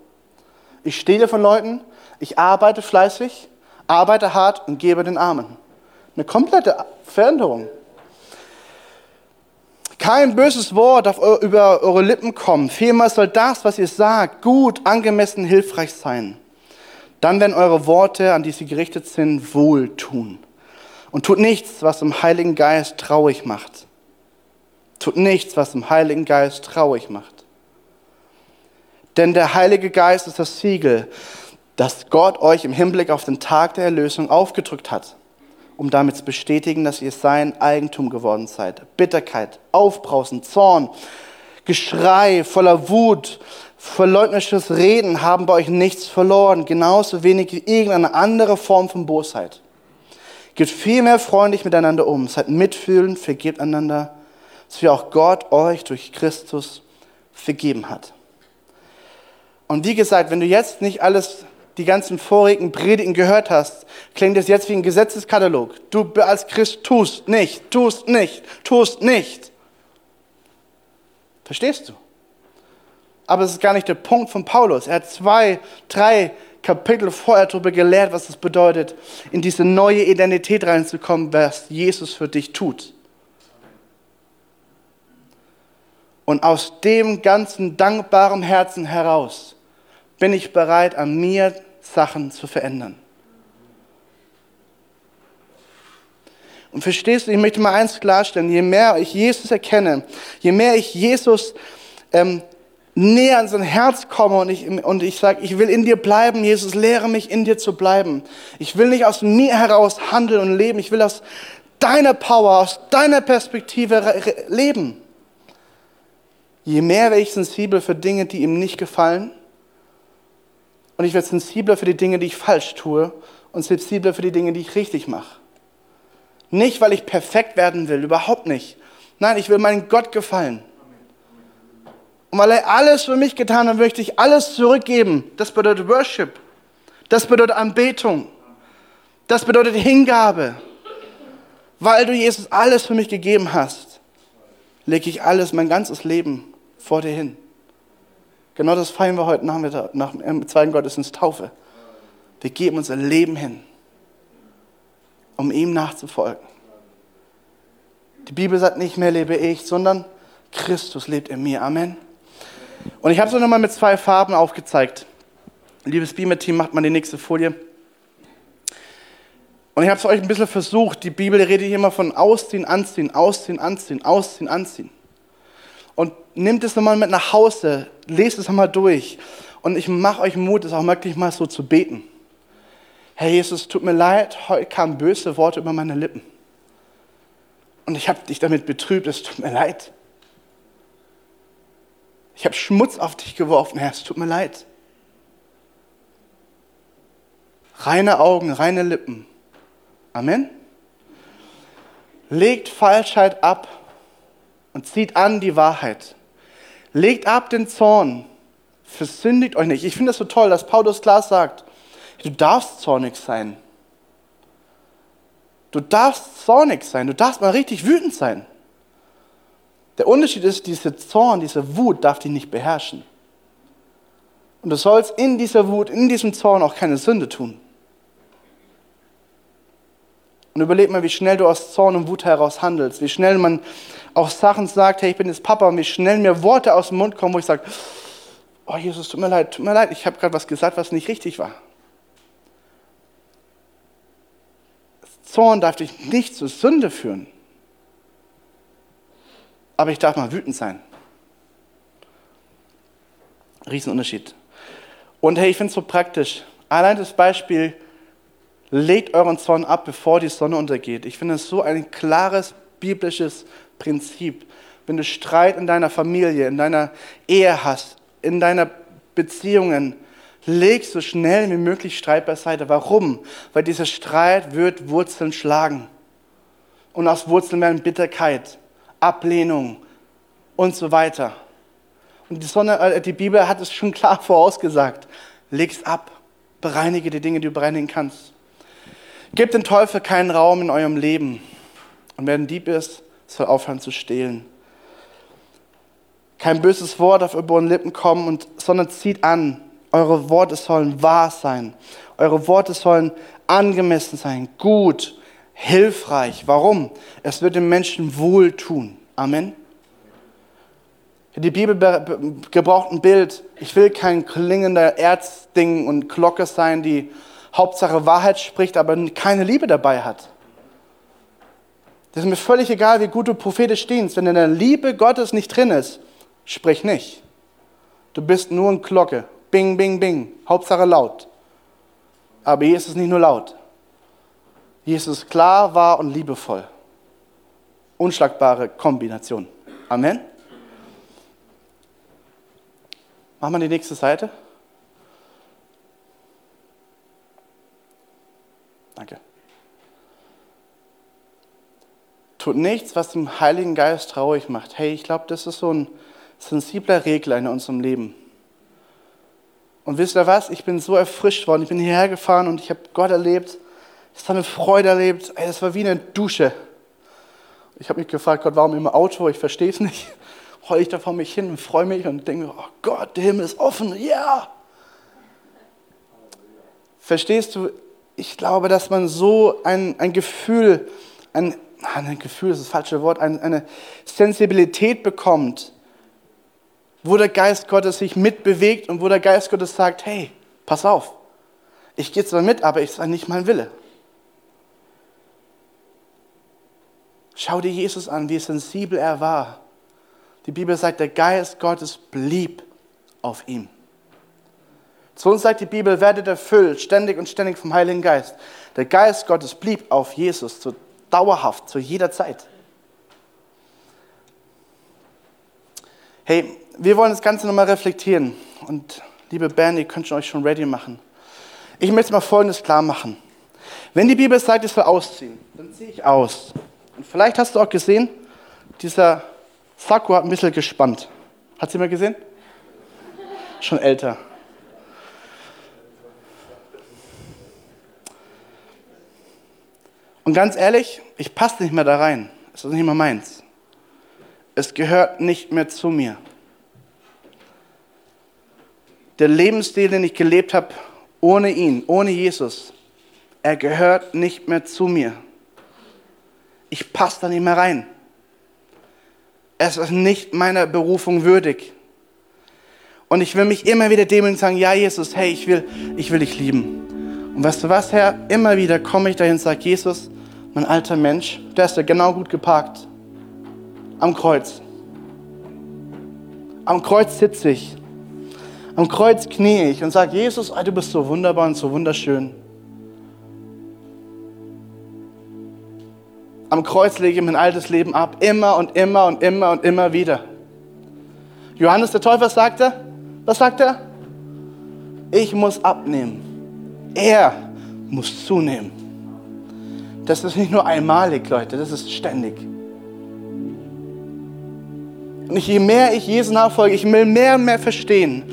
Ich stehe von Leuten, ich arbeite fleißig, arbeite hart und gebe den Armen. Eine komplette Veränderung. Kein böses Wort auf, über eure Lippen kommen. Vielmehr soll das, was ihr sagt, gut, angemessen, hilfreich sein. Dann werden eure Worte, an die sie gerichtet sind, wohltun. Und tut nichts, was dem Heiligen Geist traurig macht. Tut nichts, was dem Heiligen Geist traurig macht. Denn der Heilige Geist ist das Siegel, das Gott euch im Hinblick auf den Tag der Erlösung aufgedrückt hat um damit zu bestätigen, dass ihr sein Eigentum geworden seid. Bitterkeit, Aufbrausen, Zorn, Geschrei voller Wut, verleugnerisches Reden haben bei euch nichts verloren, genauso wenig wie irgendeine andere Form von Bosheit. Geht vielmehr freundlich miteinander um, seid mitfühlend, vergebt einander, so wie auch Gott euch durch Christus vergeben hat. Und wie gesagt, wenn du jetzt nicht alles die ganzen vorigen Predigen gehört hast, klingt es jetzt wie ein Gesetzeskatalog. Du als Christ tust nicht, tust nicht, tust nicht. Verstehst du? Aber es ist gar nicht der Punkt von Paulus. Er hat zwei, drei Kapitel vorher darüber gelehrt, was es bedeutet, in diese neue Identität reinzukommen, was Jesus für dich tut. Und aus dem ganzen dankbaren Herzen heraus bin ich bereit, an mir Sachen zu verändern. Und verstehst du, ich möchte mal eins klarstellen, je mehr ich Jesus erkenne, je mehr ich Jesus ähm, näher an sein Herz komme und ich, und ich sage, ich will in dir bleiben, Jesus, lehre mich in dir zu bleiben. Ich will nicht aus mir heraus handeln und leben, ich will aus deiner Power, aus deiner Perspektive leben. Je mehr werde ich sensibel für Dinge, die ihm nicht gefallen, und ich werde sensibler für die Dinge, die ich falsch tue und sensibler für die Dinge, die ich richtig mache. Nicht, weil ich perfekt werden will, überhaupt nicht. Nein, ich will meinem Gott gefallen. Und weil er alles für mich getan hat, möchte ich alles zurückgeben. Das bedeutet Worship. Das bedeutet Anbetung. Das bedeutet Hingabe. Weil du Jesus alles für mich gegeben hast, lege ich alles, mein ganzes Leben vor dir hin. Genau das feiern wir heute Nachmittag, nach dem zweiten Gottesdienst Taufe. Wir geben unser Leben hin, um ihm nachzufolgen. Die Bibel sagt nicht mehr lebe ich, sondern Christus lebt in mir. Amen. Und ich habe es auch nochmal mit zwei Farben aufgezeigt. Liebes Beamer-Team, macht mal die nächste Folie. Und ich habe es euch ein bisschen versucht. Die Bibel redet hier immer von Ausziehen, Anziehen, Ausziehen, Anziehen, Ausziehen, Anziehen und nehmt es nochmal mit nach Hause, lest es nochmal durch. Und ich mache euch Mut, es auch wirklich mal so zu beten. Herr Jesus, tut mir leid, heute kamen böse Worte über meine Lippen. und ich habe dich damit betrübt, es tut mir leid. Ich habe Schmutz auf dich geworfen, Herr, es tut mir leid. Reine Augen, reine Lippen. Amen. Legt Falschheit ab und zieht an die Wahrheit. Legt ab den Zorn. Versündigt euch nicht. Ich finde es so toll, dass Paulus klar sagt, du darfst zornig sein. Du darfst zornig sein. Du darfst mal richtig wütend sein. Der Unterschied ist, diese Zorn, diese Wut darf dich nicht beherrschen. Und du sollst in dieser Wut, in diesem Zorn auch keine Sünde tun. Und überleg mal, wie schnell du aus Zorn und Wut heraus handelst, wie schnell man auch Sachen sagt, hey, ich bin jetzt Papa, und wie schnell mir Worte aus dem Mund kommen, wo ich sage, oh Jesus, tut mir leid, tut mir leid, ich habe gerade was gesagt, was nicht richtig war. Zorn darf dich nicht zur Sünde führen. Aber ich darf mal wütend sein. Riesenunterschied. Und hey, ich finde es so praktisch. Allein das Beispiel, legt euren Zorn ab, bevor die Sonne untergeht. Ich finde es so ein klares biblisches Prinzip. Wenn du Streit in deiner Familie, in deiner Ehe hast, in deiner Beziehungen, leg so schnell wie möglich Streit beiseite. Warum? Weil dieser Streit wird Wurzeln schlagen. Und aus Wurzeln werden Bitterkeit, Ablehnung und so weiter. Und die, Sonne, äh, die Bibel hat es schon klar [laughs] vorausgesagt. Leg's ab. Bereinige die Dinge, die du bereinigen kannst. Gebt den Teufel keinen Raum in eurem Leben. Und wer ein Dieb ist, soll aufhören zu stehlen. Kein böses Wort auf eure Lippen kommen, und, sondern zieht an. Eure Worte sollen wahr sein. Eure Worte sollen angemessen sein, gut, hilfreich. Warum? Es wird dem Menschen wohltun. Amen. Die Bibel gebraucht ein Bild. Ich will kein klingender Erzding und Glocke sein, die Hauptsache Wahrheit spricht, aber keine Liebe dabei hat. Das ist mir völlig egal, wie gut du prophetisch dienst. Wenn in der Liebe Gottes nicht drin ist, sprich nicht. Du bist nur eine Glocke. Bing, bing, bing. Hauptsache laut. Aber Jesus ist nicht nur laut. Jesus klar, wahr und liebevoll. Unschlagbare Kombination. Amen. Machen wir die nächste Seite. Danke. Tut nichts, was dem Heiligen Geist traurig macht. Hey, ich glaube, das ist so ein sensibler Regler in unserem Leben. Und wisst ihr was? Ich bin so erfrischt worden. Ich bin hierher gefahren und ich habe Gott erlebt. Ich habe eine Freude erlebt. Ey, das war wie eine Dusche. Ich habe mich gefragt, Gott, warum im Auto? Ich verstehe es nicht. [laughs] Heule ich da vor mich hin und freue mich und denke, oh Gott, der Himmel ist offen. Ja! Yeah. Verstehst du? Ich glaube, dass man so ein, ein Gefühl, ein, ein Gefühl ist das falsche Wort, ein, eine Sensibilität bekommt, wo der Geist Gottes sich mitbewegt und wo der Geist Gottes sagt, hey, pass auf, ich gehe zwar mit, aber ich sage nicht mein Wille. Schau dir Jesus an, wie sensibel er war. Die Bibel sagt, der Geist Gottes blieb auf ihm. Zu uns sagt die Bibel, werdet erfüllt, ständig und ständig vom Heiligen Geist. Der Geist Gottes blieb auf Jesus, zu dauerhaft, zu jeder Zeit. Hey, wir wollen das Ganze nochmal reflektieren. Und liebe Band, ihr könnt euch schon ready machen. Ich möchte mal Folgendes klar machen. Wenn die Bibel sagt, ich soll ausziehen, dann ziehe ich aus. Und vielleicht hast du auch gesehen, dieser Sakko hat ein bisschen gespannt. Hat sie mal gesehen? Schon älter. Und ganz ehrlich, ich passe nicht mehr da rein. Es ist nicht mehr meins. Es gehört nicht mehr zu mir. Der Lebensstil, den ich gelebt habe, ohne ihn, ohne Jesus, er gehört nicht mehr zu mir. Ich passe da nicht mehr rein. Es ist nicht meiner Berufung würdig. Und ich will mich immer wieder demütigen und sagen, ja Jesus, hey, ich will, ich will dich lieben. Und weißt du was, Herr, immer wieder komme ich dahin und sage, Jesus, mein alter Mensch, der ist ja genau gut geparkt. Am Kreuz. Am Kreuz sitze ich. Am Kreuz knie ich und sage, Jesus, du bist so wunderbar und so wunderschön. Am Kreuz lege ich mein altes Leben ab, immer und immer und immer und immer wieder. Johannes der Täufer sagte, was sagt er? Ich muss abnehmen. Er muss zunehmen. Das ist nicht nur einmalig, Leute, das ist ständig. Und je mehr ich Jesus nachfolge, ich will mehr und mehr verstehen.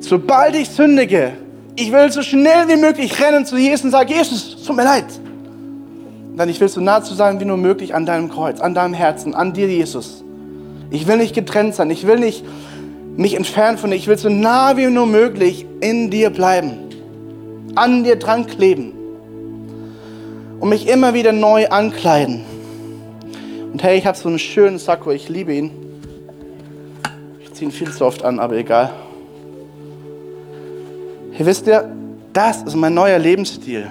Sobald ich sündige, ich will so schnell wie möglich rennen zu Jesus und sagen, Jesus, tut mir leid. Dann ich will so nah zu sein wie nur möglich an deinem Kreuz, an deinem Herzen, an dir, Jesus. Ich will nicht getrennt sein, ich will nicht mich entfernen von dir, ich will so nah wie nur möglich in dir bleiben, an dir dran kleben und mich immer wieder neu ankleiden. Und hey, ich habe so einen schönen Sakko, ich liebe ihn. Ich ziehe ihn viel zu oft an, aber egal. Hier wisst ihr, das ist mein neuer Lebensstil.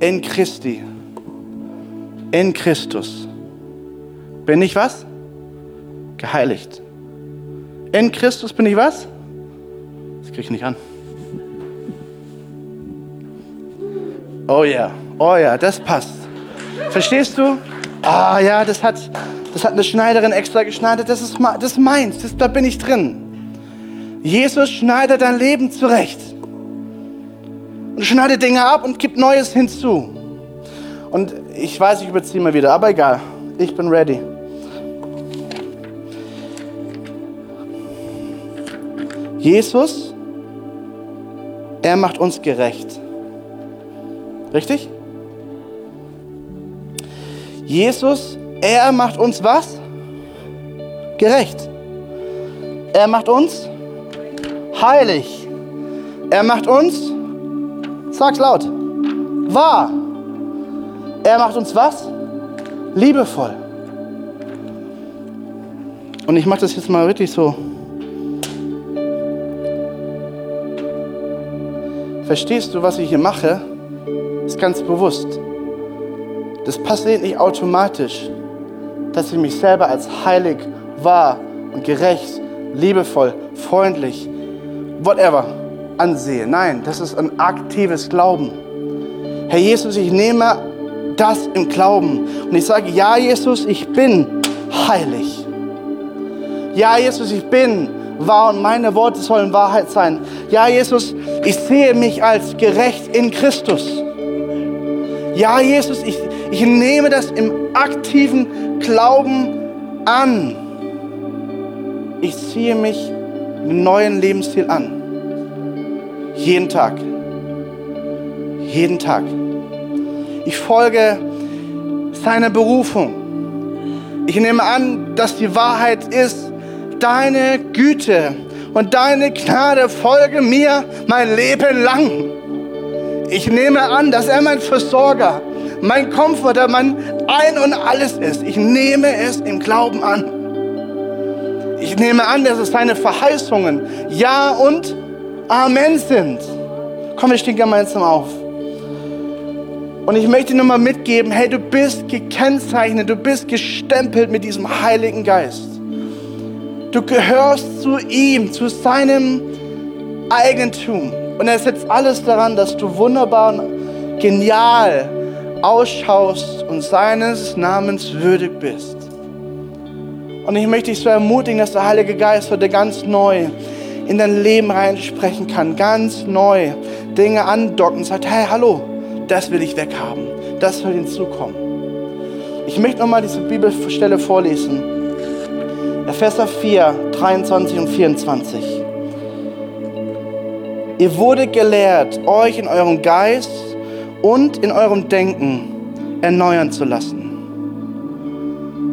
In Christi. In Christus. Bin ich was? Geheiligt. In Christus bin ich was? Das kriege ich nicht an. Oh ja, oh ja, das passt. Verstehst du? Ah ja, das hat, das hat eine Schneiderin extra geschneidet. Das ist, das ist meins, das, da bin ich drin. Jesus schneidet dein Leben zurecht. Und schneidet Dinge ab und gibt Neues hinzu. Und ich weiß, ich überziehe mal wieder, aber egal. Ich bin ready. Jesus, er macht uns gerecht. Richtig? Jesus, er macht uns was? Gerecht. Er macht uns heilig. Er macht uns, sag's laut, wahr. Er macht uns was? Liebevoll. Und ich mache das jetzt mal wirklich so. Verstehst du, was ich hier mache? ist ganz bewusst. Das passiert nicht automatisch, dass ich mich selber als heilig, wahr und gerecht, liebevoll, freundlich, whatever ansehe. Nein, das ist ein aktives Glauben. Herr Jesus, ich nehme das im Glauben und ich sage, ja Jesus, ich bin heilig. Ja Jesus, ich bin wahr und meine Worte sollen Wahrheit sein. Ja Jesus, ich sehe mich als gerecht in Christus. Ja, Jesus, ich, ich nehme das im aktiven Glauben an. Ich ziehe mich einen neuen Lebensstil an. Jeden Tag. Jeden Tag. Ich folge seiner Berufung. Ich nehme an, dass die Wahrheit ist, deine Güte und deine Gnade folge mir mein Leben lang. Ich nehme an, dass er mein Versorger, mein Komforter, mein Ein und Alles ist. Ich nehme es im Glauben an. Ich nehme an, dass es seine Verheißungen Ja und Amen sind. Komm, wir stehen gemeinsam auf. Und ich möchte dir nochmal mitgeben, hey, du bist gekennzeichnet, du bist gestempelt mit diesem Heiligen Geist. Du gehörst zu ihm, zu seinem Eigentum. Und er setzt alles daran, dass du wunderbar und genial ausschaust und seines Namens würdig bist. Und ich möchte dich so ermutigen, dass der Heilige Geist heute ganz neu in dein Leben reinsprechen kann, ganz neu Dinge andocken und sagt, hey, hallo, das will ich weghaben, das soll hinzukommen. Ich möchte nochmal diese Bibelstelle vorlesen. Epheser 4, 23 und 24. Ihr wurde gelehrt, euch in eurem Geist und in eurem Denken erneuern zu lassen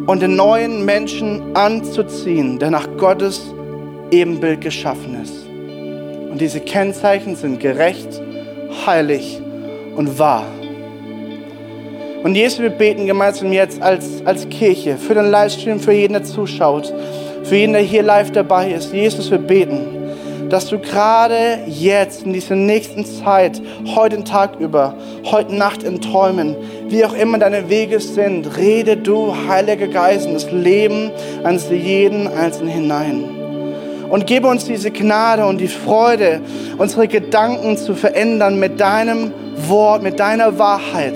und den neuen Menschen anzuziehen, der nach Gottes Ebenbild geschaffen ist. Und diese Kennzeichen sind gerecht, heilig und wahr. Und Jesus, wir beten gemeinsam jetzt als, als Kirche für den Livestream, für jeden, der zuschaut, für jeden, der hier live dabei ist. Jesus, wir beten dass du gerade jetzt in dieser nächsten Zeit, heute Tag über, heute Nacht in Träumen, wie auch immer deine Wege sind, rede du, Heiliger Geist, in das Leben eines jeden Einzelnen hinein. Und gebe uns diese Gnade und die Freude, unsere Gedanken zu verändern mit deinem Wort, mit deiner Wahrheit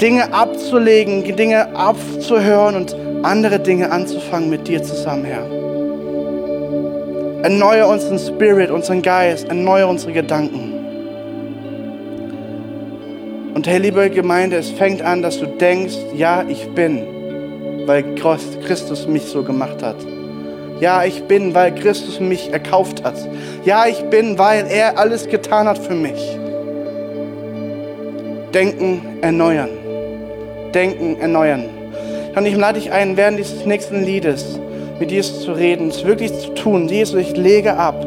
Dinge abzulegen, Dinge aufzuhören und andere Dinge anzufangen mit dir zusammen, Herr. Erneuere unseren Spirit, unseren Geist, erneuere unsere Gedanken. Und Herr, liebe Gemeinde, es fängt an, dass du denkst, ja, ich bin, weil Christus mich so gemacht hat. Ja, ich bin, weil Christus mich erkauft hat. Ja, ich bin, weil er alles getan hat für mich. Denken erneuern. Denken erneuern. Und ich lade dich ein, während dieses nächsten Liedes mit Jesus zu reden, es wirklich zu tun. Jesus, ich lege ab.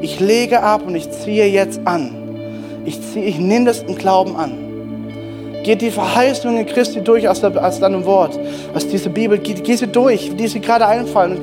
Ich lege ab und ich ziehe jetzt an. Ich, ziehe, ich nehme das im Glauben an. Geht die Verheißungen Christi durch aus, der, aus deinem Wort, aus dieser Bibel, geh, geh sie durch, die sie gerade einfallen